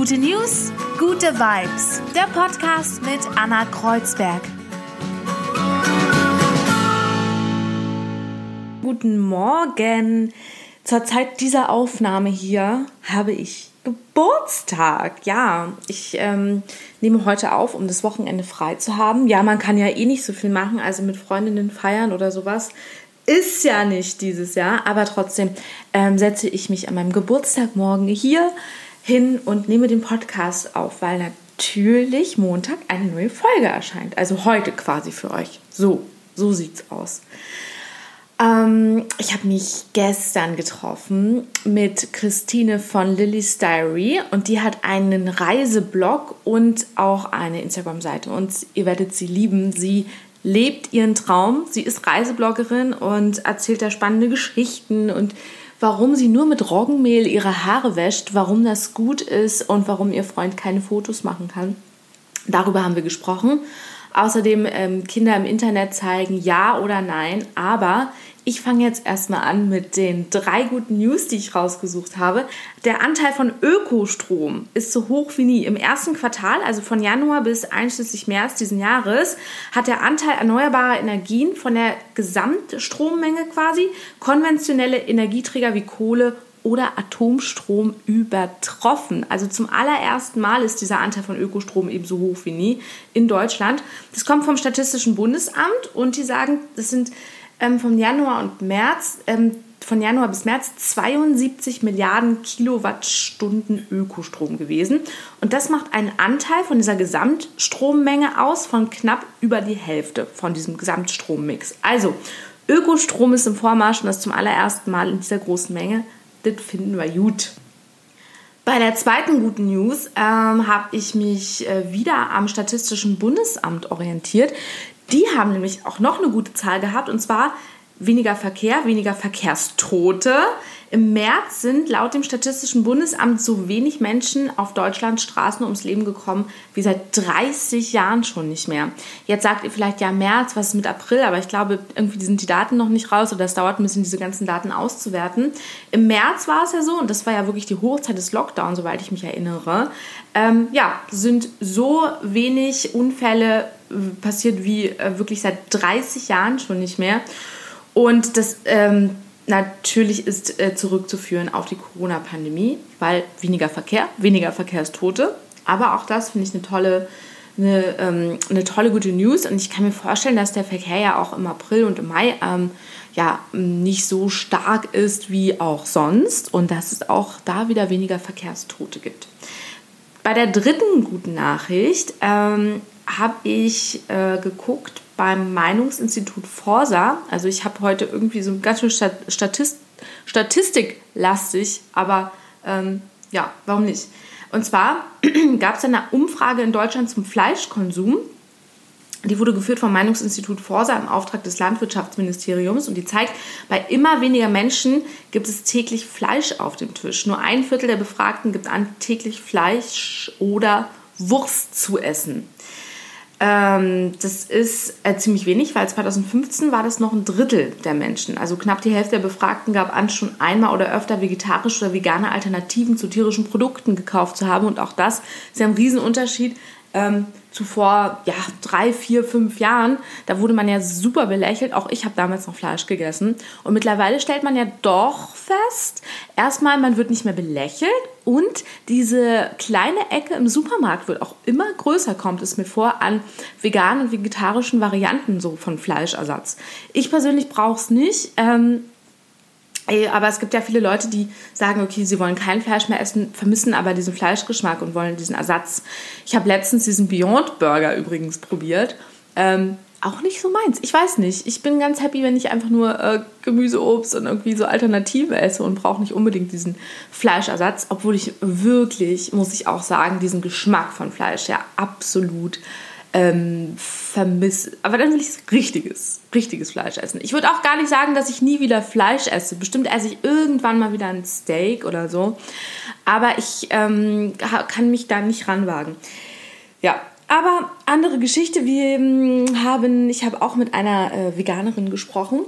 Gute News, gute Vibes. Der Podcast mit Anna Kreuzberg. Guten Morgen. Zur Zeit dieser Aufnahme hier habe ich Geburtstag. Ja, ich ähm, nehme heute auf, um das Wochenende frei zu haben. Ja, man kann ja eh nicht so viel machen, also mit Freundinnen feiern oder sowas. Ist ja nicht dieses Jahr, aber trotzdem ähm, setze ich mich an meinem Geburtstag morgen hier hin und nehme den Podcast auf, weil natürlich Montag eine neue Folge erscheint. Also heute quasi für euch. So, so sieht's aus. Ähm, ich habe mich gestern getroffen mit Christine von Lily's Diary und die hat einen Reiseblog und auch eine Instagram-Seite und ihr werdet sie lieben. Sie lebt ihren Traum. Sie ist Reisebloggerin und erzählt da spannende Geschichten und warum sie nur mit Roggenmehl ihre Haare wäscht, warum das gut ist und warum ihr Freund keine Fotos machen kann. Darüber haben wir gesprochen. Außerdem ähm, Kinder im Internet zeigen ja oder nein, aber ich fange jetzt erstmal an mit den drei guten News, die ich rausgesucht habe. Der Anteil von Ökostrom ist so hoch wie nie. Im ersten Quartal, also von Januar bis einschließlich März diesen Jahres, hat der Anteil erneuerbarer Energien von der Gesamtstrommenge quasi konventionelle Energieträger wie Kohle oder Atomstrom übertroffen. Also zum allerersten Mal ist dieser Anteil von Ökostrom eben so hoch wie nie in Deutschland. Das kommt vom Statistischen Bundesamt und die sagen, das sind ähm, vom Januar und März, ähm, von Januar bis März 72 Milliarden Kilowattstunden Ökostrom gewesen. Und das macht einen Anteil von dieser Gesamtstrommenge aus von knapp über die Hälfte von diesem Gesamtstrommix. Also Ökostrom ist im Vormarsch und das zum allerersten Mal in dieser großen Menge. Das finden wir gut. Bei der zweiten guten News ähm, habe ich mich äh, wieder am Statistischen Bundesamt orientiert. Die haben nämlich auch noch eine gute Zahl gehabt und zwar weniger Verkehr, weniger Verkehrstote. Im März sind laut dem Statistischen Bundesamt so wenig Menschen auf Deutschlands Straßen ums Leben gekommen wie seit 30 Jahren schon nicht mehr. Jetzt sagt ihr vielleicht ja März, was ist mit April, aber ich glaube, irgendwie sind die Daten noch nicht raus oder es dauert ein bisschen, diese ganzen Daten auszuwerten. Im März war es ja so, und das war ja wirklich die Hochzeit des Lockdowns, soweit ich mich erinnere, ähm, ja, sind so wenig Unfälle passiert wie äh, wirklich seit 30 Jahren schon nicht mehr. Und das ähm, natürlich ist äh, zurückzuführen auf die Corona-Pandemie, weil weniger Verkehr, weniger Verkehrstote. Aber auch das finde ich eine tolle, eine, ähm, eine tolle gute News. Und ich kann mir vorstellen, dass der Verkehr ja auch im April und im Mai ähm, ja, nicht so stark ist wie auch sonst und dass es auch da wieder weniger Verkehrstote gibt. Bei der dritten guten Nachricht ähm, habe ich äh, geguckt beim Meinungsinstitut Forsa. Also ich habe heute irgendwie so ganz schön Statist Statistiklastig, aber ähm, ja, warum nicht? Und zwar gab es eine Umfrage in Deutschland zum Fleischkonsum. Die wurde geführt vom Meinungsinstitut Forsa im Auftrag des Landwirtschaftsministeriums und die zeigt, bei immer weniger Menschen gibt es täglich Fleisch auf dem Tisch. Nur ein Viertel der Befragten gibt an, täglich Fleisch oder Wurst zu essen. Ähm, das ist äh, ziemlich wenig, weil 2015 war das noch ein Drittel der Menschen. Also knapp die Hälfte der Befragten gab an, schon einmal oder öfter vegetarische oder vegane Alternativen zu tierischen Produkten gekauft zu haben. Und auch das ist ja ein Riesenunterschied ähm, zuvor, ja, drei, vier, fünf Jahren, da wurde man ja super belächelt. Auch ich habe damals noch Fleisch gegessen. Und mittlerweile stellt man ja doch fest, erstmal, man wird nicht mehr belächelt und diese kleine Ecke im Supermarkt wird auch immer größer, kommt es mir vor, an veganen und vegetarischen Varianten so von Fleischersatz. Ich persönlich brauche es nicht. Ähm, aber es gibt ja viele Leute, die sagen, okay, sie wollen kein Fleisch mehr essen, vermissen aber diesen Fleischgeschmack und wollen diesen Ersatz. Ich habe letztens diesen Beyond Burger übrigens probiert. Ähm, auch nicht so meins. Ich weiß nicht. Ich bin ganz happy, wenn ich einfach nur äh, Gemüse, Obst und irgendwie so Alternative esse und brauche nicht unbedingt diesen Fleischersatz, obwohl ich wirklich, muss ich auch sagen, diesen Geschmack von Fleisch ja absolut ähm, vermisse. Aber dann will ich richtiges, richtiges Fleisch essen. Ich würde auch gar nicht sagen, dass ich nie wieder Fleisch esse. Bestimmt esse ich irgendwann mal wieder ein Steak oder so. Aber ich ähm, kann mich da nicht ranwagen. Ja, aber andere Geschichte. Wir ähm, haben, ich habe auch mit einer äh, Veganerin gesprochen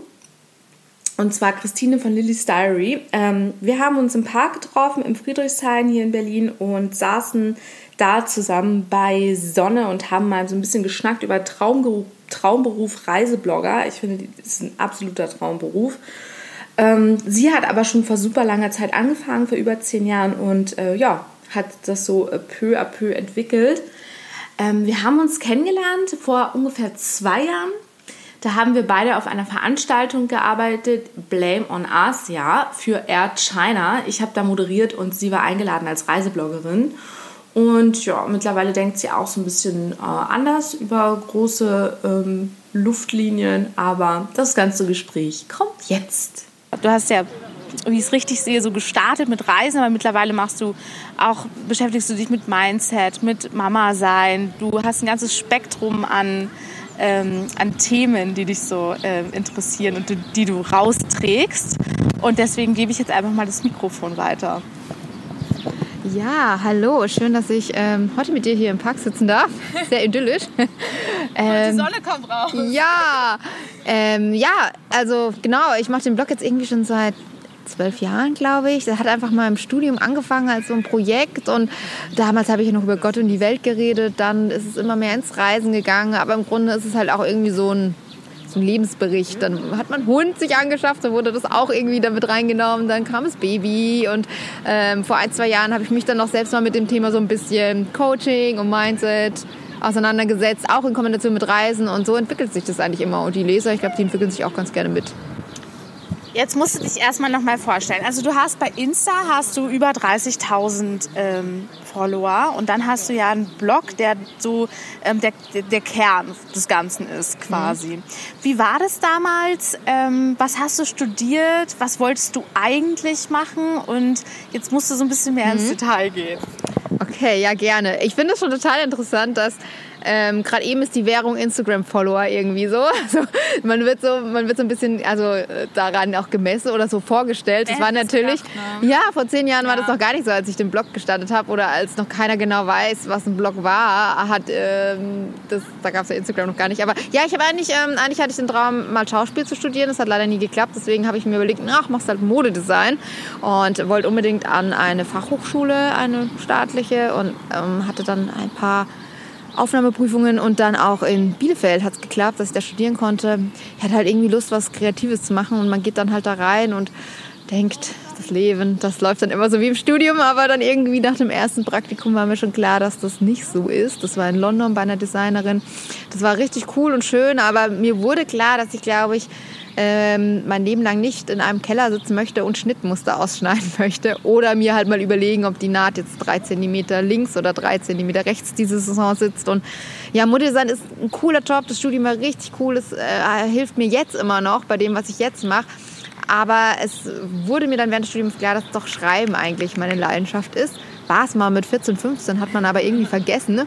und zwar Christine von Lily's Diary. Ähm, wir haben uns im Park getroffen, im Friedrichshain hier in Berlin und saßen da zusammen bei Sonne und haben mal so ein bisschen geschnackt über Traumberuf, Traumberuf Reiseblogger. Ich finde, das ist ein absoluter Traumberuf. Ähm, sie hat aber schon vor super langer Zeit angefangen, vor über zehn Jahren und äh, ja, hat das so äh, peu à peu entwickelt. Ähm, wir haben uns kennengelernt vor ungefähr zwei Jahren. Da haben wir beide auf einer Veranstaltung gearbeitet, Blame on Us, ja, für Air China. Ich habe da moderiert und sie war eingeladen als Reisebloggerin. Und ja, mittlerweile denkt sie auch so ein bisschen äh, anders über große ähm, Luftlinien, aber das ganze Gespräch kommt jetzt. Du hast ja, wie ich es richtig sehe, so gestartet mit Reisen, aber mittlerweile machst du auch, beschäftigst du dich mit Mindset, mit Mama sein. Du hast ein ganzes Spektrum an, ähm, an Themen, die dich so äh, interessieren und die, die du rausträgst. Und deswegen gebe ich jetzt einfach mal das Mikrofon weiter. Ja, hallo, schön, dass ich ähm, heute mit dir hier im Park sitzen darf. Sehr idyllisch. ähm, die Sonne kommt raus. Ja, ähm, ja, also genau, ich mache den Blog jetzt irgendwie schon seit zwölf Jahren, glaube ich. Das hat einfach mal im Studium angefangen als so ein Projekt und damals habe ich noch über Gott und die Welt geredet. Dann ist es immer mehr ins Reisen gegangen, aber im Grunde ist es halt auch irgendwie so ein ein Lebensbericht. Dann hat man Hund sich angeschafft, dann wurde das auch irgendwie damit reingenommen. Dann kam das Baby und ähm, vor ein, zwei Jahren habe ich mich dann noch selbst mal mit dem Thema so ein bisschen Coaching und Mindset auseinandergesetzt, auch in Kombination mit Reisen und so entwickelt sich das eigentlich immer. Und die Leser, ich glaube, die entwickeln sich auch ganz gerne mit. Jetzt musst du dich erstmal noch mal vorstellen. Also du hast bei Insta hast du über 30.000 ähm, Follower und dann hast du ja einen Blog, der so ähm, der, der Kern des Ganzen ist quasi. Mhm. Wie war das damals? Ähm, was hast du studiert? Was wolltest du eigentlich machen? Und jetzt musst du so ein bisschen mehr mhm. ins Detail gehen. Okay, ja gerne. Ich finde es schon total interessant, dass ähm, Gerade eben ist die Währung Instagram-Follower irgendwie so. Also man wird so, man wird so ein bisschen also äh, daran auch gemessen oder so vorgestellt. Das war natürlich, gedacht, ne? ja, vor zehn Jahren ja. war das noch gar nicht so, als ich den Blog gestartet habe oder als noch keiner genau weiß, was ein Blog war. Hat ähm, das, da gab es ja Instagram noch gar nicht. Aber ja, ich habe eigentlich, ähm, eigentlich hatte ich den Traum, mal Schauspiel zu studieren. Das hat leider nie geklappt. Deswegen habe ich mir überlegt, ach, machst halt Modedesign und wollte unbedingt an eine Fachhochschule, eine staatliche und ähm, hatte dann ein paar Aufnahmeprüfungen und dann auch in Bielefeld hat es geklappt, dass ich da studieren konnte. Ich hatte halt irgendwie Lust, was Kreatives zu machen und man geht dann halt da rein und denkt, das Leben, das läuft dann immer so wie im Studium, aber dann irgendwie nach dem ersten Praktikum war mir schon klar, dass das nicht so ist. Das war in London bei einer Designerin. Das war richtig cool und schön, aber mir wurde klar, dass ich glaube ich ähm, mein Leben lang nicht in einem Keller sitzen möchte und Schnittmuster ausschneiden möchte oder mir halt mal überlegen, ob die Naht jetzt drei Zentimeter links oder drei Zentimeter rechts diese Saison sitzt. Und ja, Modedesign ist ein cooler Job, das Studium war richtig cool, es äh, hilft mir jetzt immer noch bei dem, was ich jetzt mache. Aber es wurde mir dann während des Studiums klar, dass doch Schreiben eigentlich meine Leidenschaft ist. War es mal mit 14, 15, hat man aber irgendwie vergessen. Ne?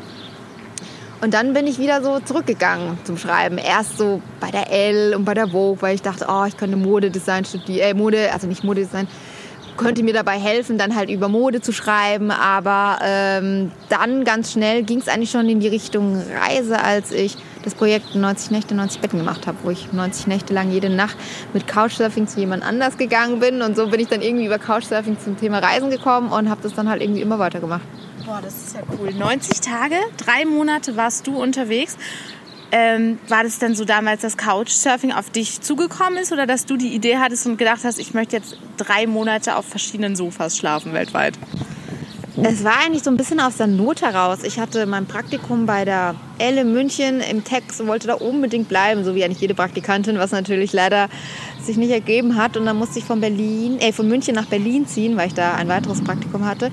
Und dann bin ich wieder so zurückgegangen zum Schreiben. Erst so bei der L und bei der Vogue, weil ich dachte, oh, ich könnte Modedesign studieren, äh, Mode, also nicht Modedesign, könnte mir dabei helfen, dann halt über Mode zu schreiben. Aber ähm, dann ganz schnell ging es eigentlich schon in die Richtung Reise, als ich das Projekt 90 Nächte, 90 Betten gemacht habe, wo ich 90 Nächte lang jede Nacht mit Couchsurfing zu jemand anders gegangen bin. Und so bin ich dann irgendwie über Couchsurfing zum Thema Reisen gekommen und habe das dann halt irgendwie immer weitergemacht. Boah, das ist ja cool. 90 Tage, drei Monate warst du unterwegs. Ähm, war das denn so damals, dass Couchsurfing auf dich zugekommen ist oder dass du die Idee hattest und gedacht hast, ich möchte jetzt drei Monate auf verschiedenen Sofas schlafen weltweit? Es war eigentlich so ein bisschen aus der Not heraus. Ich hatte mein Praktikum bei der Elle München im Text und wollte da unbedingt bleiben, so wie eigentlich jede Praktikantin, was natürlich leider sich nicht ergeben hat. Und dann musste ich von Berlin, äh, von München nach Berlin ziehen, weil ich da ein weiteres Praktikum hatte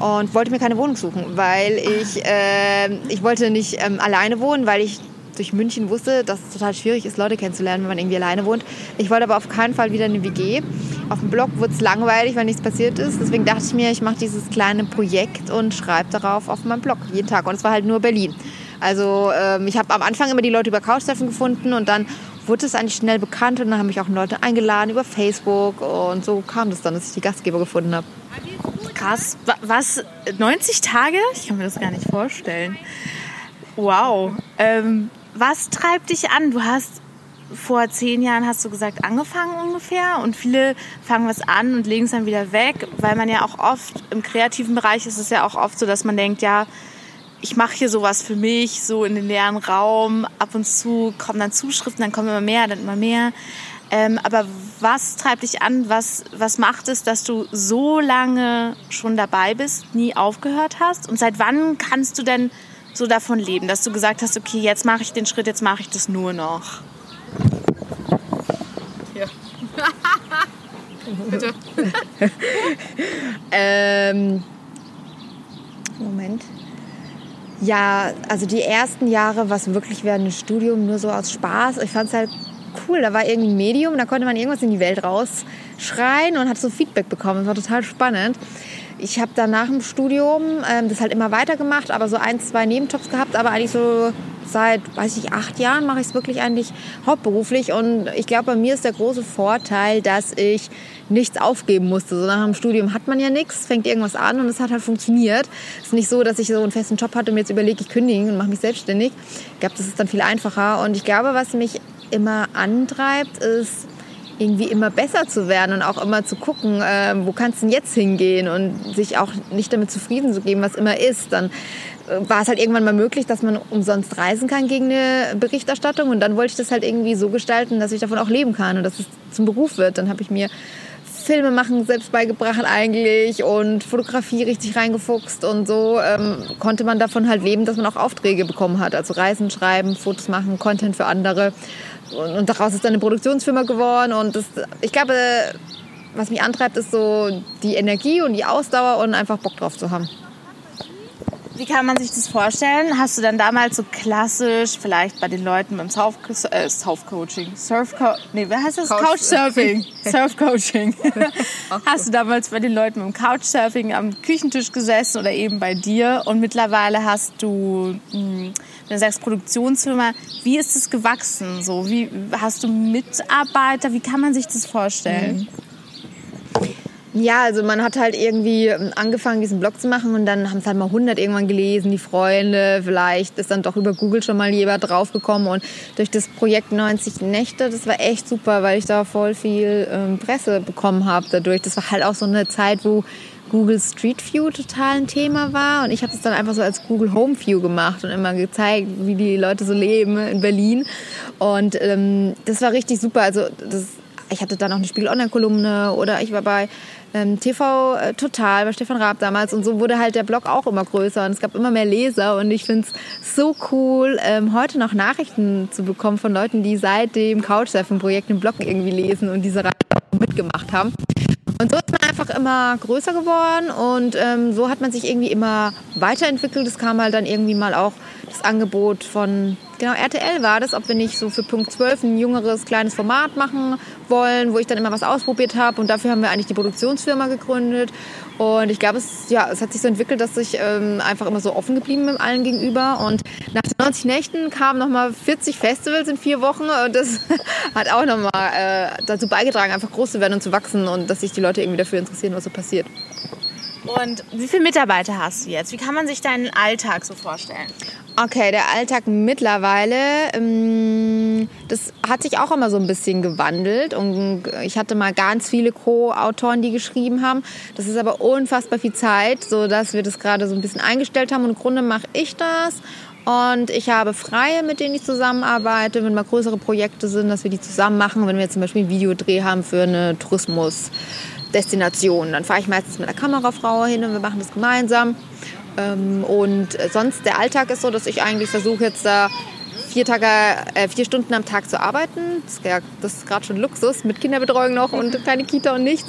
und wollte mir keine Wohnung suchen, weil ich, äh, ich wollte nicht ähm, alleine wohnen, weil ich durch München wusste, dass es total schwierig ist, Leute kennenzulernen, wenn man irgendwie alleine wohnt. Ich wollte aber auf keinen Fall wieder eine WG. Auf dem Blog wurde es langweilig, weil nichts passiert ist. Deswegen dachte ich mir, ich mache dieses kleine Projekt und schreibe darauf auf meinem Blog jeden Tag. Und es war halt nur Berlin. Also ähm, ich habe am Anfang immer die Leute über Couchtreffen gefunden und dann wurde es eigentlich schnell bekannt und dann haben mich auch Leute eingeladen über Facebook und so kam das dann, dass ich die Gastgeber gefunden habe. Krass. Was? 90 Tage? Ich kann mir das gar nicht vorstellen. Wow. Ähm, was treibt dich an? Du hast vor zehn Jahren, hast du gesagt, angefangen ungefähr. Und viele fangen was an und legen es dann wieder weg, weil man ja auch oft im kreativen Bereich ist es ja auch oft so, dass man denkt, ja, ich mache hier sowas für mich, so in den leeren Raum. Ab und zu kommen dann Zuschriften, dann kommen immer mehr, dann immer mehr. Ähm, aber was treibt dich an? Was, was macht es, dass du so lange schon dabei bist, nie aufgehört hast? Und seit wann kannst du denn so davon leben, dass du gesagt hast, okay, jetzt mache ich den Schritt, jetzt mache ich das nur noch? Ja. Bitte. ähm, Moment. Ja, also die ersten Jahre war es wirklich während des Studiums nur so aus Spaß. Ich fand es halt cool. Da war irgendwie ein Medium, da konnte man irgendwas in die Welt rausschreien und hat so Feedback bekommen. Das war total spannend. Ich habe dann nach dem Studium ähm, das halt immer weitergemacht, aber so ein, zwei Nebenjobs gehabt, aber eigentlich so seit, weiß ich, acht Jahren mache ich es wirklich eigentlich hauptberuflich. Und ich glaube, bei mir ist der große Vorteil, dass ich nichts aufgeben musste. So nach dem Studium hat man ja nichts, fängt irgendwas an und es hat halt funktioniert. Es ist nicht so, dass ich so einen festen Job hatte und jetzt überlege, ich kündige und mache mich selbstständig. Ich glaube, das ist dann viel einfacher. Und ich glaube, was mich immer antreibt, ist irgendwie immer besser zu werden und auch immer zu gucken, äh, wo kannst du denn jetzt hingehen und sich auch nicht damit zufrieden zu geben, was immer ist. Dann äh, war es halt irgendwann mal möglich, dass man umsonst reisen kann gegen eine Berichterstattung und dann wollte ich das halt irgendwie so gestalten, dass ich davon auch leben kann und dass es zum Beruf wird. Dann habe ich mir Filme machen selbst beigebracht eigentlich und Fotografie richtig reingefuchst und so ähm, konnte man davon halt leben, dass man auch Aufträge bekommen hat. Also Reisen schreiben, Fotos machen, Content für andere. Und, und daraus ist dann eine Produktionsfirma geworden. Und das, ich glaube, was mich antreibt, ist so die Energie und die Ausdauer und einfach Bock drauf zu haben. Wie kann man sich das vorstellen? Hast du dann damals so klassisch vielleicht bei den Leuten beim Surf, äh, Surf-Coaching, Surf nee, wer heißt das? Couchsurfing. Surf-Coaching. Hast du damals bei den Leuten beim Couchsurfing am Küchentisch gesessen oder eben bei dir und mittlerweile hast du, hm, wenn du sagst Produktionsfirma, wie ist es gewachsen? So, wie hast du Mitarbeiter? Wie kann man sich das vorstellen? Mhm. Ja, also man hat halt irgendwie ähm, angefangen, diesen Blog zu machen und dann haben es halt mal 100 irgendwann gelesen, die Freunde, vielleicht ist dann doch über Google schon mal jemand draufgekommen und durch das Projekt 90 Nächte, das war echt super, weil ich da voll viel ähm, Presse bekommen habe dadurch. Das war halt auch so eine Zeit, wo Google Street View total ein Thema war und ich habe es dann einfach so als Google Home View gemacht und immer gezeigt, wie die Leute so leben in Berlin und ähm, das war richtig super. Also das ich hatte dann auch eine Spiegel Online-Kolumne oder ich war bei ähm, TV äh, Total bei Stefan Raab damals und so wurde halt der Blog auch immer größer und es gab immer mehr Leser und ich finde es so cool, ähm, heute noch Nachrichten zu bekommen von Leuten, die seit dem Couchsurfing-Projekt den Blog irgendwie lesen und diese Reise mitgemacht haben. Und so ist man einfach immer größer geworden und ähm, so hat man sich irgendwie immer weiterentwickelt. Es kam halt dann irgendwie mal auch das Angebot von Genau, RTL war das, ob wir nicht so für Punkt 12 ein jüngeres, kleines Format machen wollen, wo ich dann immer was ausprobiert habe. Und dafür haben wir eigentlich die Produktionsfirma gegründet. Und ich glaube, es, ja, es hat sich so entwickelt, dass ich ähm, einfach immer so offen geblieben bin allen gegenüber. Und nach den 90 Nächten kamen nochmal 40 Festivals in vier Wochen. Und das hat auch nochmal äh, dazu beigetragen, einfach groß zu werden und zu wachsen und dass sich die Leute irgendwie dafür interessieren, was so passiert. Und wie viele Mitarbeiter hast du jetzt? Wie kann man sich deinen Alltag so vorstellen? Okay, der Alltag mittlerweile, ähm, das hat sich auch immer so ein bisschen gewandelt. Und ich hatte mal ganz viele Co-Autoren, die geschrieben haben. Das ist aber unfassbar viel Zeit, sodass wir das gerade so ein bisschen eingestellt haben. Und im Grunde mache ich das. Und ich habe Freie, mit denen ich zusammenarbeite, wenn mal größere Projekte sind, dass wir die zusammen machen. Wenn wir zum Beispiel einen Videodreh haben für eine Tourismusdestination, dann fahre ich meistens mit der Kamerafrau hin und wir machen das gemeinsam. Ähm, und sonst der Alltag ist so, dass ich eigentlich versuche jetzt da vier, Tage, äh, vier Stunden am Tag zu arbeiten. Das ist, ja, ist gerade schon Luxus mit Kinderbetreuung noch und keine Kita und nichts.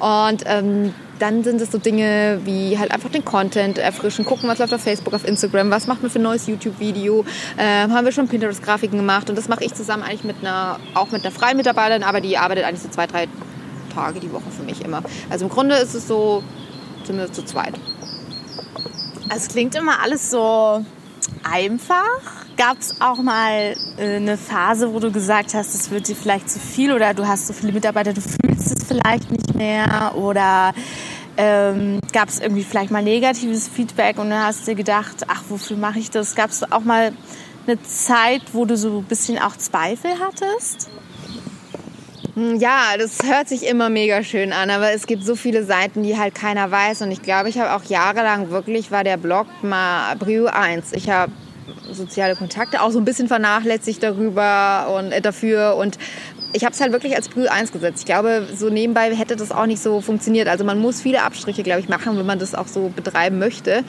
Und ähm, dann sind es so Dinge wie halt einfach den Content erfrischen, gucken, was läuft auf Facebook, auf Instagram, was macht man für ein neues YouTube-Video, äh, haben wir schon Pinterest-Grafiken gemacht und das mache ich zusammen eigentlich mit einer, auch mit einer freien Mitarbeiterin, aber die arbeitet eigentlich so zwei, drei Tage die Woche für mich immer. Also im Grunde ist es so, sind wir zu zweit. Es klingt immer alles so einfach. Gab es auch mal äh, eine Phase, wo du gesagt hast, es wird dir vielleicht zu viel oder du hast so viele Mitarbeiter, du fühlst es vielleicht nicht mehr oder ähm, gab es irgendwie vielleicht mal negatives Feedback und dann hast du dir gedacht, ach, wofür mache ich das? Gab es auch mal eine Zeit, wo du so ein bisschen auch Zweifel hattest? Hm, Ja, das hört sich immer mega schön an, aber es gibt so viele Seiten, die halt keiner weiß. Und ich glaube, ich habe auch jahrelang wirklich, war der Blog mal Brio 1. Ich habe soziale Kontakte auch so ein bisschen vernachlässigt darüber und äh, dafür und ich habe es halt wirklich als Brühe 1 gesetzt. Ich glaube, so nebenbei hätte das auch nicht so funktioniert. Also man muss viele Abstriche, glaube ich, machen, wenn man das auch so betreiben möchte.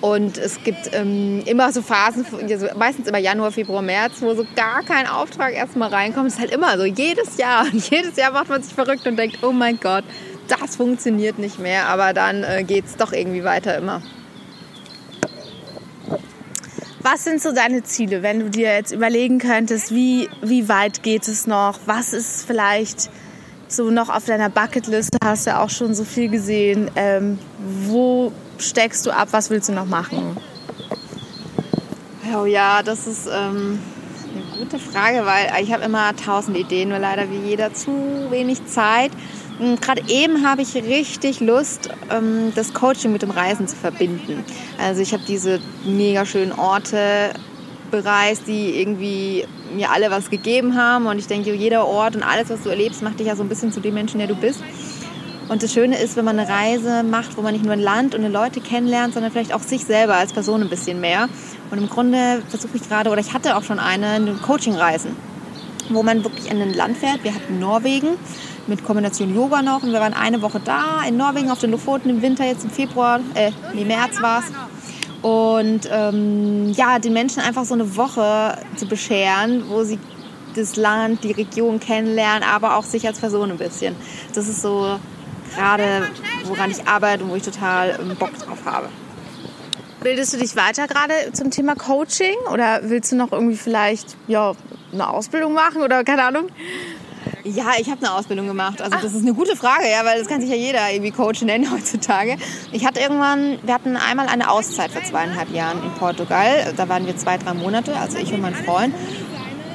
Und es gibt ähm, immer so Phasen, also meistens immer Januar, Februar, März, wo so gar kein Auftrag erstmal reinkommt. Es ist halt immer so, jedes Jahr. Und jedes Jahr macht man sich verrückt und denkt, oh mein Gott, das funktioniert nicht mehr. Aber dann äh, geht es doch irgendwie weiter immer. Was sind so deine Ziele, wenn du dir jetzt überlegen könntest, wie, wie weit geht es noch? Was ist vielleicht so noch auf deiner Bucketliste? Hast du ja auch schon so viel gesehen. Ähm, wo steckst du ab? Was willst du noch machen? Oh ja, das ist ähm, eine gute Frage, weil ich habe immer tausend Ideen, nur leider wie jeder zu wenig Zeit. Und Gerade eben habe ich richtig Lust, ähm, das Coaching mit dem Reisen zu verbinden. Also ich habe diese mega schönen Orte bereist, die irgendwie mir alle was gegeben haben. Und ich denke, jeder Ort und alles, was du erlebst, macht dich ja so ein bisschen zu dem Menschen, der du bist. Und das Schöne ist, wenn man eine Reise macht, wo man nicht nur ein Land und Leute kennenlernt, sondern vielleicht auch sich selber als Person ein bisschen mehr. Und im Grunde versuche ich gerade, oder ich hatte auch schon eine, eine Coaching-Reisen, wo man wirklich in ein Land fährt. Wir hatten Norwegen mit Kombination Yoga noch und wir waren eine Woche da in Norwegen auf den Lofoten im Winter, jetzt im Februar, äh, nee, März war es. Und ähm, ja, den Menschen einfach so eine Woche zu bescheren, wo sie das Land, die Region kennenlernen, aber auch sich als Person ein bisschen. Das ist so gerade, woran ich arbeite und wo ich total ähm, Bock drauf habe. Bildest du dich weiter gerade zum Thema Coaching oder willst du noch irgendwie vielleicht ja, eine Ausbildung machen oder keine Ahnung? Ja, ich habe eine Ausbildung gemacht. Also das ist eine gute Frage, ja, weil das kann sich ja jeder irgendwie Coach nennen heutzutage. Ich hatte irgendwann, wir hatten einmal eine Auszeit vor zweieinhalb Jahren in Portugal. Da waren wir zwei, drei Monate, also ich und mein Freund,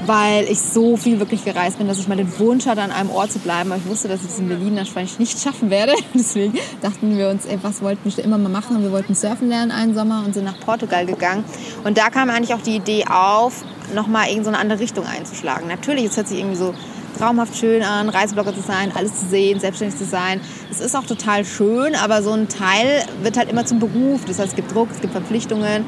weil ich so viel wirklich gereist bin, dass ich mal den Wunsch hatte, an einem Ort zu bleiben. Aber ich wusste, dass ich das in Berlin wahrscheinlich nicht schaffen werde. Deswegen dachten wir uns, ey, was wollten wir immer mal machen? Und wir wollten surfen lernen einen Sommer und sind nach Portugal gegangen. Und da kam eigentlich auch die Idee auf, nochmal irgend so eine andere Richtung einzuschlagen. Natürlich, es hört sich irgendwie so traumhaft schön an, Reiseblogger zu sein, alles zu sehen, selbstständig zu sein. Es ist auch total schön, aber so ein Teil wird halt immer zum Beruf. Das heißt, es gibt Druck, es gibt Verpflichtungen.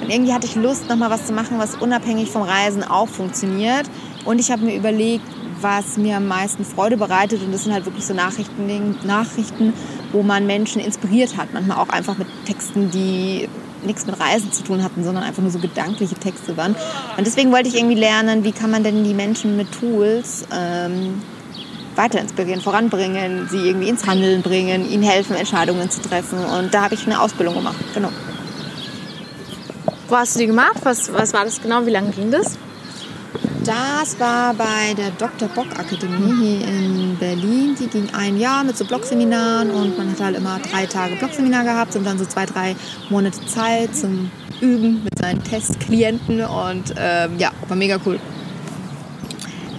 Und irgendwie hatte ich Lust, nochmal was zu machen, was unabhängig vom Reisen auch funktioniert. Und ich habe mir überlegt, was mir am meisten Freude bereitet. Und das sind halt wirklich so Nachrichten, Nachrichten, wo man Menschen inspiriert hat. Manchmal auch einfach mit Texten, die nichts mit Reisen zu tun hatten, sondern einfach nur so gedankliche Texte waren. Und deswegen wollte ich irgendwie lernen, wie kann man denn die Menschen mit Tools ähm, weiter inspirieren, voranbringen, sie irgendwie ins Handeln bringen, ihnen helfen, Entscheidungen zu treffen. Und da habe ich eine Ausbildung gemacht. Genau. Wo hast du die gemacht? Was, was war das genau? Wie lange ging das? Das war bei der Dr. Bock Akademie hier in Berlin. Die ging ein Jahr mit so Blogseminaren und man hat halt immer drei Tage Blogseminar gehabt und dann so zwei, drei Monate Zeit zum Üben mit seinen Testklienten und ähm, ja, war mega cool.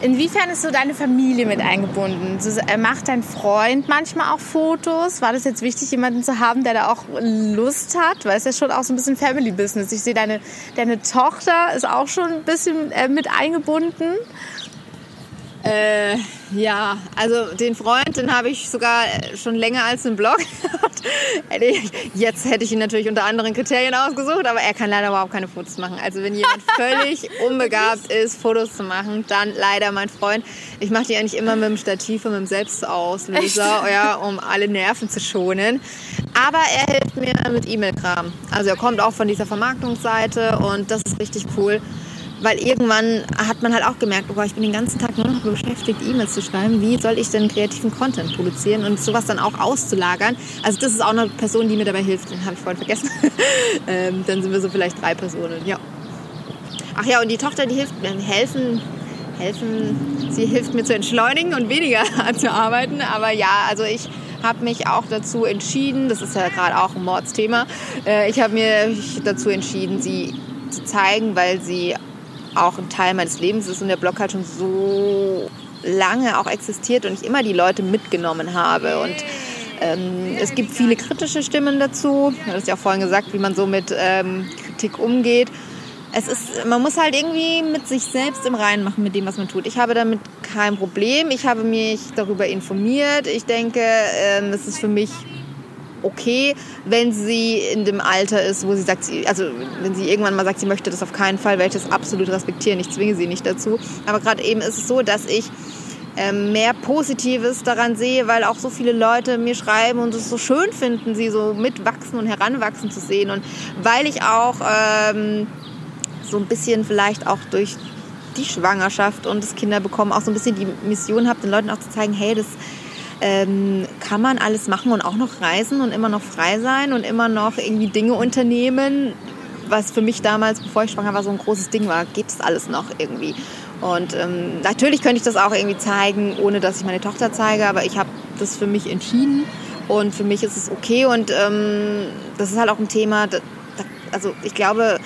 Inwiefern ist so deine Familie mit eingebunden? Äh, macht dein Freund manchmal auch Fotos? War das jetzt wichtig, jemanden zu haben, der da auch Lust hat? Weil es ist ja schon auch so ein bisschen Family Business. Ich sehe, deine, deine Tochter ist auch schon ein bisschen äh, mit eingebunden. Äh, ja, also den Freund, den habe ich sogar schon länger als den Blog. Jetzt hätte ich ihn natürlich unter anderen Kriterien ausgesucht, aber er kann leider überhaupt keine Fotos machen. Also wenn jemand völlig unbegabt ist, Fotos zu machen, dann leider mein Freund. Ich mache die eigentlich immer mit dem Stativ und mit dem Selbstauslöser, ja, um alle Nerven zu schonen. Aber er hilft mir mit E-Mail-Kram. Also er kommt auch von dieser Vermarktungsseite und das ist richtig cool. Weil irgendwann hat man halt auch gemerkt, oh, ich bin den ganzen Tag nur noch beschäftigt, E-Mails zu schreiben. Wie soll ich denn kreativen Content produzieren und sowas dann auch auszulagern? Also das ist auch eine Person, die mir dabei hilft. Den habe ich vorhin vergessen. ähm, dann sind wir so vielleicht drei Personen, ja. Ach ja, und die Tochter, die hilft mir, helfen, helfen, sie hilft mir zu entschleunigen und weniger zu arbeiten. Aber ja, also ich habe mich auch dazu entschieden, das ist ja gerade auch ein Mordsthema, äh, ich habe mir dazu entschieden, sie zu zeigen, weil sie auch ein Teil meines Lebens ist und der Blog halt schon so lange auch existiert und ich immer die Leute mitgenommen habe. Und ähm, es gibt viele kritische Stimmen dazu. Du hast ja auch vorhin gesagt, wie man so mit ähm, Kritik umgeht. es ist, man muss halt irgendwie mit sich selbst im Reinen machen mit dem, was man tut. Ich habe damit kein Problem. Ich habe mich darüber informiert. Ich denke, ähm, es ist für mich okay, wenn sie in dem Alter ist, wo sie sagt, also wenn sie irgendwann mal sagt, sie möchte das auf keinen Fall, werde ich das absolut respektieren. Ich zwinge sie nicht dazu. Aber gerade eben ist es so, dass ich ähm, mehr Positives daran sehe, weil auch so viele Leute mir schreiben und es so schön finden, sie so mitwachsen und heranwachsen zu sehen. Und weil ich auch ähm, so ein bisschen vielleicht auch durch die Schwangerschaft und das Kinderbekommen auch so ein bisschen die Mission habe, den Leuten auch zu zeigen, hey, das ähm, kann man alles machen und auch noch reisen und immer noch frei sein und immer noch irgendwie Dinge unternehmen, was für mich damals, bevor ich schwanger war, so ein großes Ding war. Geht das alles noch irgendwie? Und ähm, natürlich könnte ich das auch irgendwie zeigen, ohne dass ich meine Tochter zeige, aber ich habe das für mich entschieden und für mich ist es okay und ähm, das ist halt auch ein Thema, da, da, also ich glaube,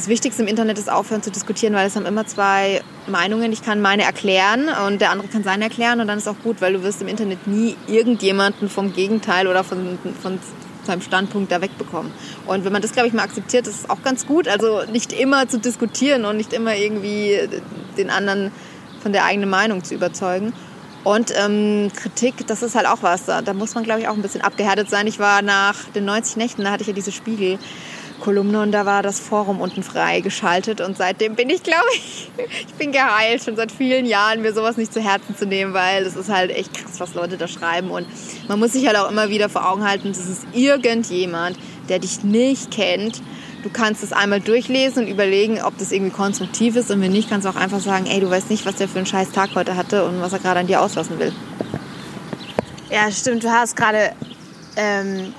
das Wichtigste im Internet ist aufhören zu diskutieren, weil es haben immer zwei Meinungen. Ich kann meine erklären und der andere kann seine erklären und dann ist auch gut, weil du wirst im Internet nie irgendjemanden vom Gegenteil oder von, von seinem Standpunkt da wegbekommen. Und wenn man das, glaube ich, mal akzeptiert, ist es auch ganz gut. Also nicht immer zu diskutieren und nicht immer irgendwie den anderen von der eigenen Meinung zu überzeugen. Und ähm, Kritik, das ist halt auch was. Da, da muss man, glaube ich, auch ein bisschen abgehärtet sein. Ich war nach den 90 Nächten, da hatte ich ja diese Spiegel. Kolumne und da war das Forum unten frei geschaltet und seitdem bin ich, glaube ich, ich bin geheilt, schon seit vielen Jahren mir sowas nicht zu Herzen zu nehmen, weil es ist halt echt krass, was Leute da schreiben und man muss sich halt auch immer wieder vor Augen halten, das ist irgendjemand, der dich nicht kennt. Du kannst es einmal durchlesen und überlegen, ob das irgendwie konstruktiv ist und wenn nicht, kannst du auch einfach sagen, ey, du weißt nicht, was der für einen scheiß Tag heute hatte und was er gerade an dir auslassen will. Ja, stimmt. Du hast gerade ähm,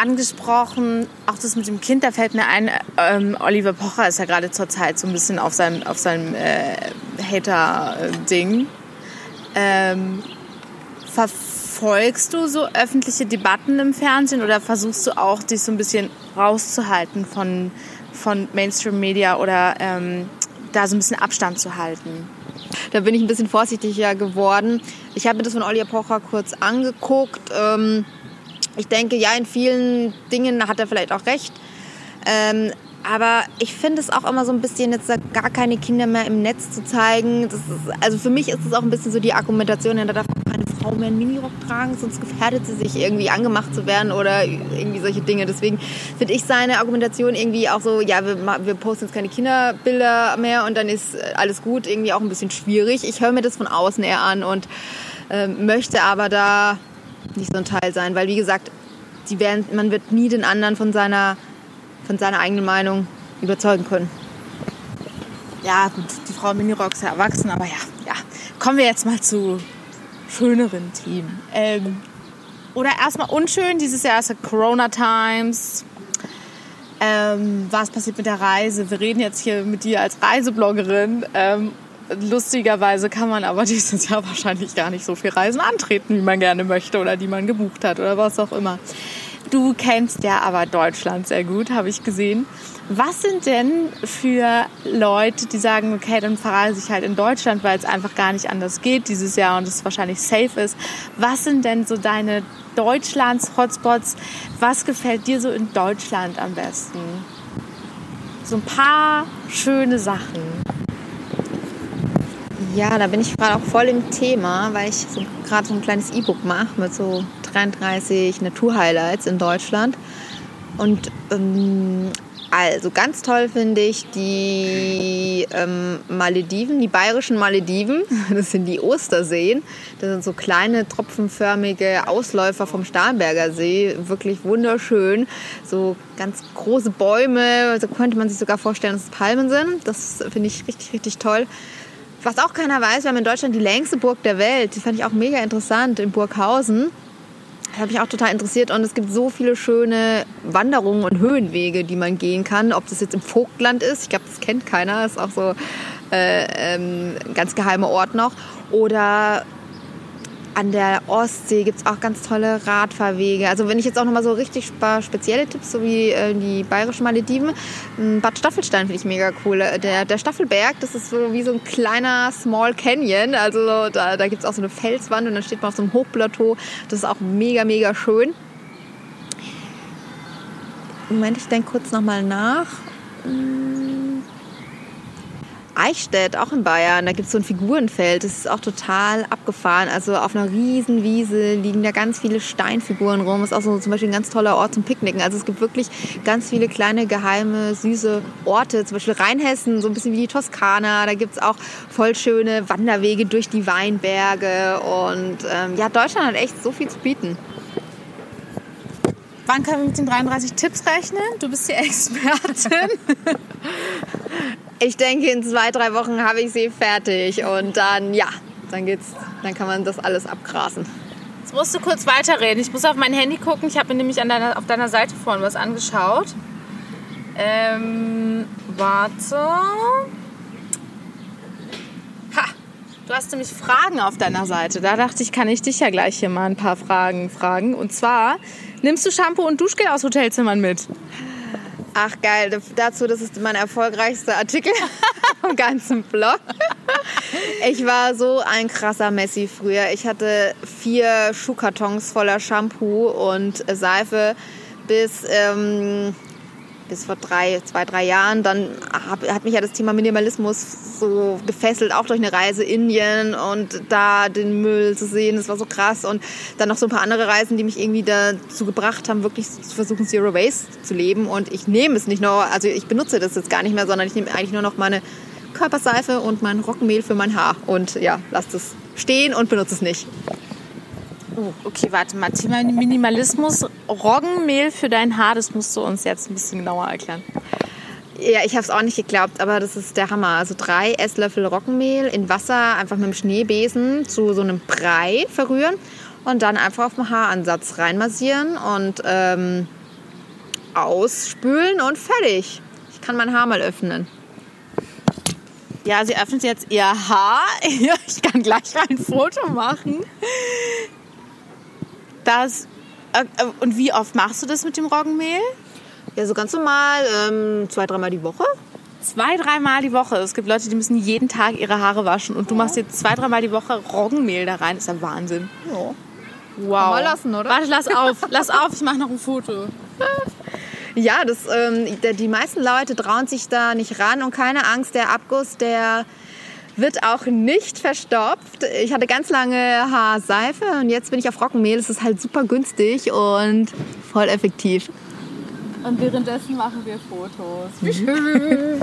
angesprochen, auch das mit dem Kind, da fällt mir ein, ähm, Oliver Pocher ist ja gerade zur Zeit so ein bisschen auf seinem, auf seinem äh, Hater-Ding. Ähm, verfolgst du so öffentliche Debatten im Fernsehen oder versuchst du auch, dich so ein bisschen rauszuhalten von, von Mainstream-Media oder ähm, da so ein bisschen Abstand zu halten? Da bin ich ein bisschen vorsichtiger geworden. Ich habe mir das von Oliver Pocher kurz angeguckt. Ähm ich denke, ja, in vielen Dingen hat er vielleicht auch recht. Ähm, aber ich finde es auch immer so ein bisschen, jetzt gar keine Kinder mehr im Netz zu zeigen. Ist, also für mich ist es auch ein bisschen so die Argumentation, da darf keine Frau mehr einen Minirock tragen, sonst gefährdet sie sich irgendwie angemacht zu werden oder irgendwie solche Dinge. Deswegen finde ich seine Argumentation irgendwie auch so, ja, wir, wir posten jetzt keine Kinderbilder mehr und dann ist alles gut, irgendwie auch ein bisschen schwierig. Ich höre mir das von außen eher an und äh, möchte aber da nicht so ein Teil sein, weil wie gesagt, die werden, man wird nie den anderen von seiner, von seiner eigenen Meinung überzeugen können. Ja, gut, die Frau Minirock ist ja erwachsen, aber ja, ja. Kommen wir jetzt mal zu schöneren Themen. Ähm, oder erstmal unschön, dieses Jahr ist ja Corona Times. Ähm, was passiert mit der Reise? Wir reden jetzt hier mit dir als Reisebloggerin. Ähm, Lustigerweise kann man aber dieses Jahr wahrscheinlich gar nicht so viel Reisen antreten, wie man gerne möchte oder die man gebucht hat oder was auch immer. Du kennst ja aber Deutschland sehr gut, habe ich gesehen. Was sind denn für Leute, die sagen, okay, dann verreise ich halt in Deutschland, weil es einfach gar nicht anders geht dieses Jahr und es wahrscheinlich safe ist. Was sind denn so deine Deutschlands Hotspots? Was gefällt dir so in Deutschland am besten? So ein paar schöne Sachen. Ja, da bin ich gerade auch voll im Thema, weil ich so, gerade so ein kleines E-Book mache mit so 33 Naturhighlights in Deutschland. Und ähm, also ganz toll finde ich die ähm, Malediven, die bayerischen Malediven. Das sind die Osterseen. Das sind so kleine tropfenförmige Ausläufer vom Starnberger See. Wirklich wunderschön. So ganz große Bäume. So könnte man sich sogar vorstellen, dass es Palmen sind. Das finde ich richtig, richtig toll. Was auch keiner weiß, wir haben in Deutschland die längste Burg der Welt. Die fand ich auch mega interessant in Burghausen. Das hat mich auch total interessiert und es gibt so viele schöne Wanderungen und Höhenwege, die man gehen kann. Ob das jetzt im Vogtland ist, ich glaube, das kennt keiner, ist auch so äh, ähm, ein ganz geheimer Ort noch. Oder an der Ostsee gibt es auch ganz tolle Radfahrwege. Also wenn ich jetzt auch nochmal so richtig spezielle Tipps, so wie äh, die bayerischen Malediven, Bad Staffelstein finde ich mega cool. Äh, der, der Staffelberg, das ist so wie so ein kleiner Small Canyon. Also da, da gibt es auch so eine Felswand und dann steht man auf so einem Hochplateau. Das ist auch mega, mega schön. Moment, ich denke kurz nochmal nach. Hm Eichstätt, auch in Bayern. Da gibt es so ein Figurenfeld. Das ist auch total abgefahren. Also auf einer riesen Wiese liegen da ganz viele Steinfiguren rum. Das ist auch so zum Beispiel ein ganz toller Ort zum Picknicken. Also es gibt wirklich ganz viele kleine, geheime, süße Orte. Zum Beispiel Rheinhessen, so ein bisschen wie die Toskana. Da gibt es auch voll schöne Wanderwege durch die Weinberge. Und ähm, ja, Deutschland hat echt so viel zu bieten. Wann können wir mit den 33 Tipps rechnen? Du bist die Expertin. Ich denke, in zwei, drei Wochen habe ich sie fertig und dann, ja, dann geht's, dann kann man das alles abgrasen. Jetzt musst du kurz weiterreden. Ich muss auf mein Handy gucken. Ich habe mir nämlich an deiner, auf deiner Seite vorhin was angeschaut. Ähm, warte. Ha! Du hast nämlich Fragen auf deiner Seite. Da dachte ich, kann ich dich ja gleich hier mal ein paar Fragen fragen. Und zwar, nimmst du Shampoo und Duschgel aus Hotelzimmern mit? Ach geil, dazu, das ist mein erfolgreichster Artikel am ganzen Blog. Ich war so ein krasser Messi früher. Ich hatte vier Schuhkartons voller Shampoo und Seife bis ähm, bis vor drei, zwei, drei Jahren. Dann hat mich ja das Thema Minimalismus so gefesselt, auch durch eine Reise Indien und da den Müll zu sehen, das war so krass. Und dann noch so ein paar andere Reisen, die mich irgendwie dazu gebracht haben, wirklich zu versuchen, Zero Waste zu leben. Und ich nehme es nicht nur, also ich benutze das jetzt gar nicht mehr, sondern ich nehme eigentlich nur noch meine Körperseife und mein Roggenmehl für mein Haar. Und ja, lasse das stehen und benutze es nicht. Oh, okay, warte mal. Thema Minimalismus, Roggenmehl für dein Haar, das musst du uns jetzt ein bisschen genauer erklären. Ja, ich habe es auch nicht geglaubt, aber das ist der Hammer. Also drei Esslöffel Roggenmehl in Wasser einfach mit dem Schneebesen zu so einem Brei verrühren und dann einfach auf den Haaransatz reinmassieren und ähm, ausspülen und fertig. Ich kann mein Haar mal öffnen. Ja, sie öffnet jetzt ihr Haar. Ich kann gleich mal ein Foto machen. Das, äh, und wie oft machst du das mit dem Roggenmehl? Ja, so ganz normal, ähm, zwei, dreimal die Woche. Zwei, dreimal die Woche. Es gibt Leute, die müssen jeden Tag ihre Haare waschen und du machst jetzt zwei, dreimal die Woche Roggenmehl da rein. Ist ja Wahnsinn. Ja. Wow. mal lassen, oder? Warte, lass auf, lass auf, ich mache noch ein Foto. Ja, das, ähm, die meisten Leute trauen sich da nicht ran und keine Angst, der Abguss, der wird auch nicht verstopft. Ich hatte ganz lange Haarseife und jetzt bin ich auf Roggenmehl. Es ist halt super günstig und voll effektiv. Und währenddessen machen wir Fotos. Wie schön.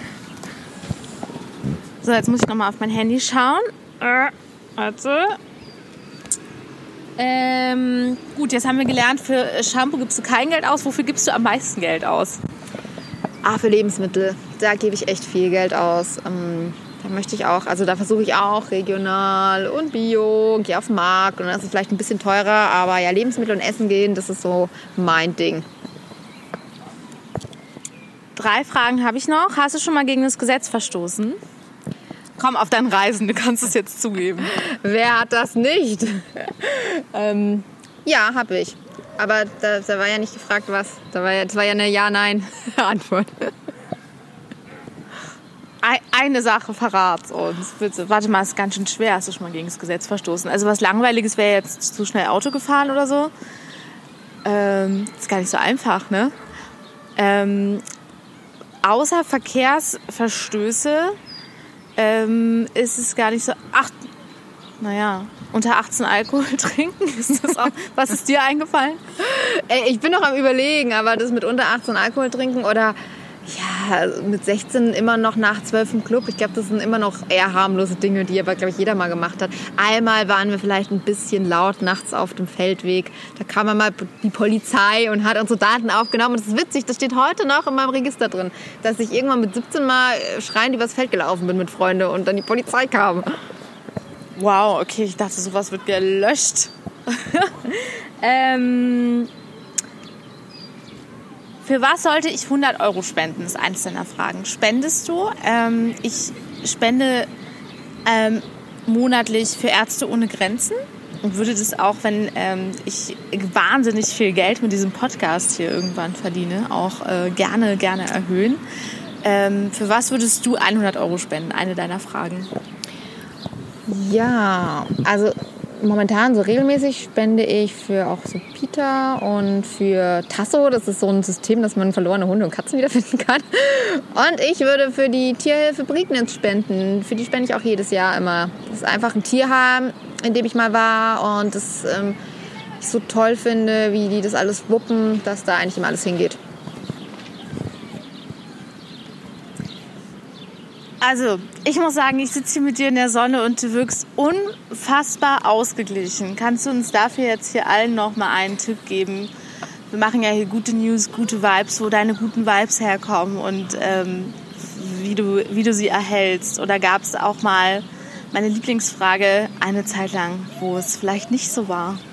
so, jetzt muss ich nochmal auf mein Handy schauen. Äh, warte. Ähm, gut, jetzt haben wir gelernt, für Shampoo gibst du kein Geld aus. Wofür gibst du am meisten Geld aus? Ah, für Lebensmittel, da gebe ich echt viel Geld aus. Ähm, da möchte ich auch, also da versuche ich auch regional und bio, gehe auf den Markt und das ist vielleicht ein bisschen teurer, aber ja, Lebensmittel und Essen gehen, das ist so mein Ding. Drei Fragen habe ich noch. Hast du schon mal gegen das Gesetz verstoßen? Komm auf deinen Reisen, du kannst es jetzt zugeben. Wer hat das nicht? ähm, ja, habe ich. Aber da, da war ja nicht gefragt, was. Da war ja, das war ja eine Ja-Nein-Antwort. Ei- Eine Sache verrat uns, bitte. Warte mal, ist ganz schön schwer. Hast du schon mal gegen das Gesetz verstoßen? Also was Langweiliges wäre jetzt zu schnell Auto gefahren oder so. Ähm, ist gar nicht so einfach, ne? Ähm, außer Verkehrsverstöße ähm, ist es gar nicht so. Ach, naja, unter 18 Alkohol trinken, ist das auch. Was ist dir eingefallen? Ey, ich bin noch am Überlegen, aber das mit unter 18 Alkohol trinken oder ja, mit 16 immer noch nach 12 im Club. Ich glaube, das sind immer noch eher harmlose Dinge, die aber, glaube ich, jeder mal gemacht hat. Einmal waren wir vielleicht ein bisschen laut nachts auf dem Feldweg. Da kam mal die Polizei und hat unsere Daten aufgenommen. Und das ist witzig, das steht heute noch in meinem Register drin, dass ich irgendwann mit 17 mal schreiend übers Feld gelaufen bin mit Freunden und dann die Polizei kam. Wow, okay, ich dachte, sowas wird gelöscht. ähm, für was sollte ich 100 Euro spenden? Das ist eines deiner Fragen. Spendest du? Ähm, ich spende ähm, monatlich für Ärzte ohne Grenzen und würde das auch, wenn ähm, ich wahnsinnig viel Geld mit diesem Podcast hier irgendwann verdiene, auch äh, gerne, gerne erhöhen. Ähm, für was würdest du 100 Euro spenden? Eine deiner Fragen. Ja, also momentan so regelmäßig spende ich für auch so Pita und für Tasso. Das ist so ein System, dass man verlorene Hunde und Katzen wiederfinden kann. Und ich würde für die Tierhilfe Prignitz spenden. Für die spende ich auch jedes Jahr immer. Das ist einfach ein Tierheim, in dem ich mal war und das ähm, ich so toll finde, wie die das alles wuppen, dass da eigentlich immer alles hingeht. Also, ich muss sagen, ich sitze hier mit dir in der Sonne und du wirkst unfassbar ausgeglichen. Kannst du uns dafür jetzt hier allen noch mal einen Tipp geben? Wir machen ja hier gute News, gute Vibes, wo deine guten Vibes herkommen und ähm, wie, du, wie du sie erhältst. Oder gab es auch mal meine Lieblingsfrage eine Zeit lang, wo es vielleicht nicht so war?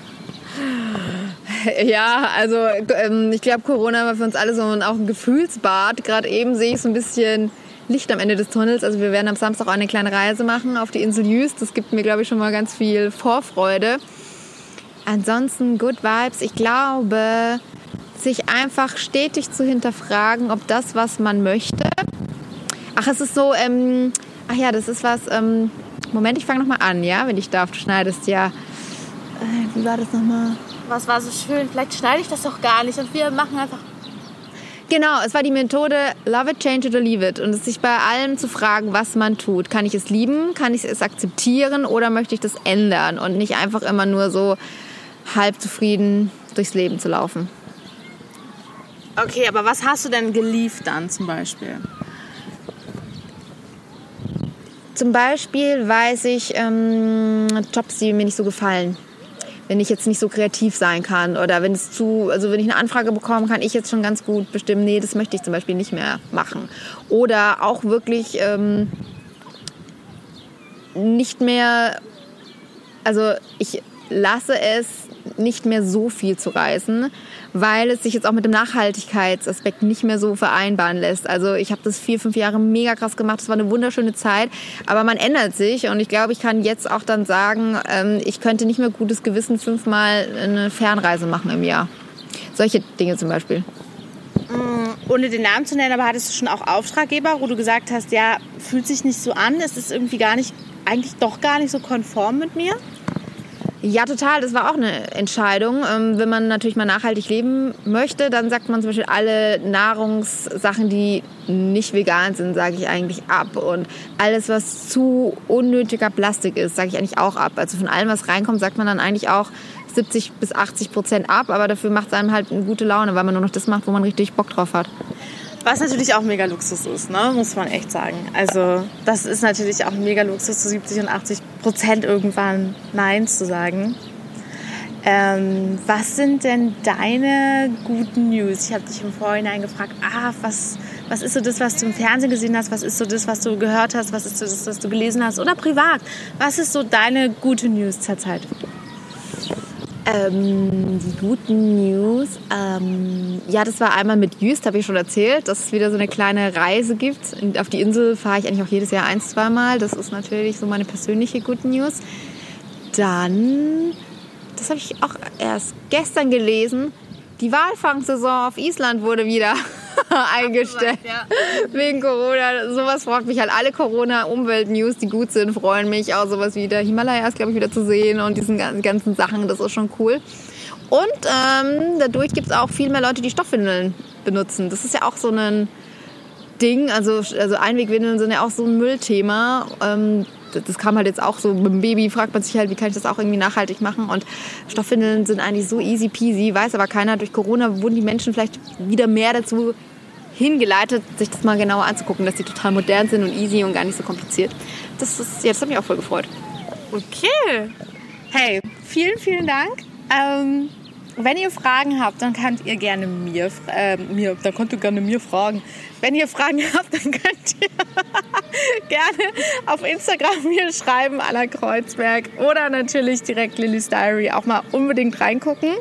Ja, also ähm, ich glaube, Corona war für uns alle so auch ein Gefühlsbad. Gerade eben sehe ich so ein bisschen Licht am Ende des Tunnels. Also wir werden am Samstag auch eine kleine Reise machen auf die Insel Jüst. Das gibt mir, glaube ich, schon mal ganz viel Vorfreude. Ansonsten Good Vibes. Ich glaube, sich einfach stetig zu hinterfragen, ob das, was man möchte. Ach, es ist so, ähm, ach ja, das ist was, ähm, Moment, ich fange nochmal an, ja, wenn ich darf. Du schneidest ja. Äh, wie war das nochmal? Was war so schön? Vielleicht schneide ich das doch gar nicht und wir machen einfach Genau, es war die Methode Love it, change it or leave it. Und es sich bei allem zu fragen, was man tut. Kann ich es lieben? Kann ich es akzeptieren? Oder möchte ich das ändern? Und nicht einfach immer nur so halb zufrieden durchs Leben zu laufen. Okay, aber was hast du denn geliebt dann zum Beispiel? Zum Beispiel weiß ich ähm, Jobs, die mir nicht so gefallen wenn ich jetzt nicht so kreativ sein kann oder wenn es zu, also wenn ich eine Anfrage bekomme, kann ich jetzt schon ganz gut bestimmen, nee, das möchte ich zum Beispiel nicht mehr machen. Oder auch wirklich ähm, nicht mehr, also ich lasse es nicht mehr so viel zu reisen, weil es sich jetzt auch mit dem Nachhaltigkeitsaspekt nicht mehr so vereinbaren lässt. Also ich habe das vier, fünf Jahre mega krass gemacht. Es war eine wunderschöne Zeit, aber man ändert sich und ich glaube, ich kann jetzt auch dann sagen, ähm, ich könnte nicht mehr gutes Gewissen fünfmal eine Fernreise machen im Jahr. Solche Dinge zum Beispiel. Mm, ohne den Namen zu nennen, aber hattest du schon auch Auftraggeber, wo du gesagt hast, ja, fühlt sich nicht so an, es ist irgendwie gar nicht, eigentlich doch gar nicht so konform mit mir? Ja, total. Das war auch eine Entscheidung. Ähm, wenn man natürlich mal nachhaltig leben möchte, dann sagt man zum Beispiel alle Nahrungssachen, die nicht vegan sind, sage ich eigentlich ab. Und alles, was zu unnötiger Plastik ist, sage ich eigentlich auch ab. Also von allem, was reinkommt, sagt man dann eigentlich auch 70 bis 80 Prozent ab. Aber dafür macht es einem halt eine gute Laune, weil man nur noch das macht, wo man richtig Bock drauf hat. Was natürlich auch mega Luxus ist, ne? muss man echt sagen. Also das ist natürlich auch mega Luxus, zu 70 und 80 Prozent irgendwann Nein zu sagen. Ähm, was sind denn deine guten News? Ich habe dich im Vorhinein gefragt, ah, was, was ist so das, was du im Fernsehen gesehen hast? Was ist so das, was du gehört hast? Was ist so das, was du gelesen hast? Oder privat? Was ist so deine gute News zurzeit? Ähm, die guten News. Ähm, ja, das war einmal mit Jüst, habe ich schon erzählt, dass es wieder so eine kleine Reise gibt. Und auf die Insel fahre ich eigentlich auch jedes Jahr ein, zweimal. Das ist natürlich so meine persönliche Good News. Dann, das habe ich auch erst gestern gelesen, die Walfangsaison auf Island wurde wieder eingestellt. Ja. Wegen Corona. Sowas freut mich halt. Alle Corona-Umwelt-News, die gut sind, freuen mich. Auch sowas wie der Himalaya ist, glaube ich, wieder zu sehen und diesen ganzen Sachen. Das ist schon cool. Und ähm, dadurch gibt es auch viel mehr Leute, die Stoffwindeln benutzen. Das ist ja auch so ein Ding. Also, also Einwegwindeln sind ja auch so ein Müllthema. Ähm, das kam halt jetzt auch so mit dem Baby, fragt man sich halt, wie kann ich das auch irgendwie nachhaltig machen. Und Stoffwindeln sind eigentlich so easy peasy, weiß aber keiner. Durch Corona wurden die Menschen vielleicht wieder mehr dazu hingeleitet, sich das mal genauer anzugucken, dass die total modern sind und easy und gar nicht so kompliziert. Das, ist, ja, das hat mich auch voll gefreut. Okay. Hey, vielen, vielen Dank. Ähm, wenn ihr Fragen habt, dann könnt ihr gerne mir, äh, mir, dann könnt ihr gerne mir fragen. Wenn ihr Fragen habt, dann könnt ihr gerne auf Instagram mir schreiben, Anna Kreuzberg. Oder natürlich direkt Lillys Diary auch mal unbedingt reingucken.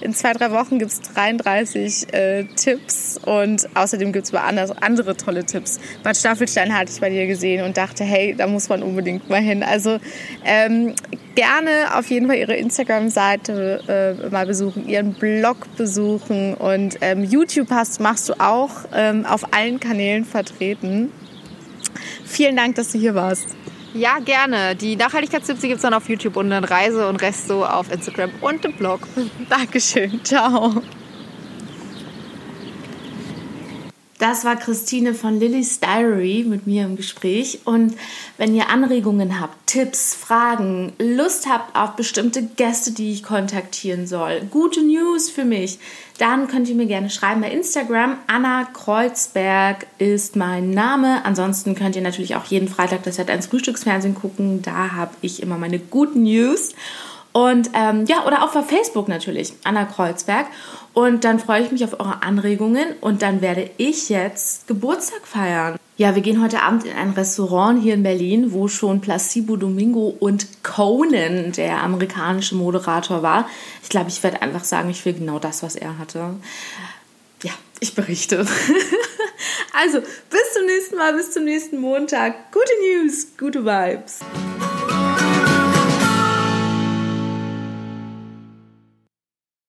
In zwei, drei Wochen gibt es 33 äh, Tipps und außerdem gibt es andere, andere tolle Tipps. Bad Staffelstein hatte ich bei dir gesehen und dachte, hey, da muss man unbedingt mal hin. Also ähm, gerne auf jeden Fall ihre Instagram-Seite äh, mal besuchen, ihren Blog besuchen und ähm, YouTube hast, machst du auch ähm, auf allen Kanälen vertreten. Vielen Dank, dass du hier warst. Ja, gerne. Die Nachhaltigkeitstipps gibt es dann auf YouTube und dann Reise und Rest so auf Instagram und im Blog. Dankeschön. Ciao. Das war Christine von Lily's Diary mit mir im Gespräch. Und wenn ihr Anregungen habt, Tipps, Fragen, Lust habt auf bestimmte Gäste, die ich kontaktieren soll, gute News für mich, dann könnt ihr mir gerne schreiben bei Instagram. Anna Kreuzberg ist mein Name. Ansonsten könnt ihr natürlich auch jeden Freitag das Set 1 Frühstücksfernsehen gucken. Da habe ich immer meine guten News. Und ähm, ja, oder auch auf Facebook natürlich, Anna Kreuzberg. Und dann freue ich mich auf eure Anregungen und dann werde ich jetzt Geburtstag feiern. Ja, wir gehen heute Abend in ein Restaurant hier in Berlin, wo schon Placebo Domingo und Conan, der amerikanische Moderator, war. Ich glaube, ich werde einfach sagen, ich will genau das, was er hatte. Ja, ich berichte. also, bis zum nächsten Mal, bis zum nächsten Montag. Gute News, gute Vibes.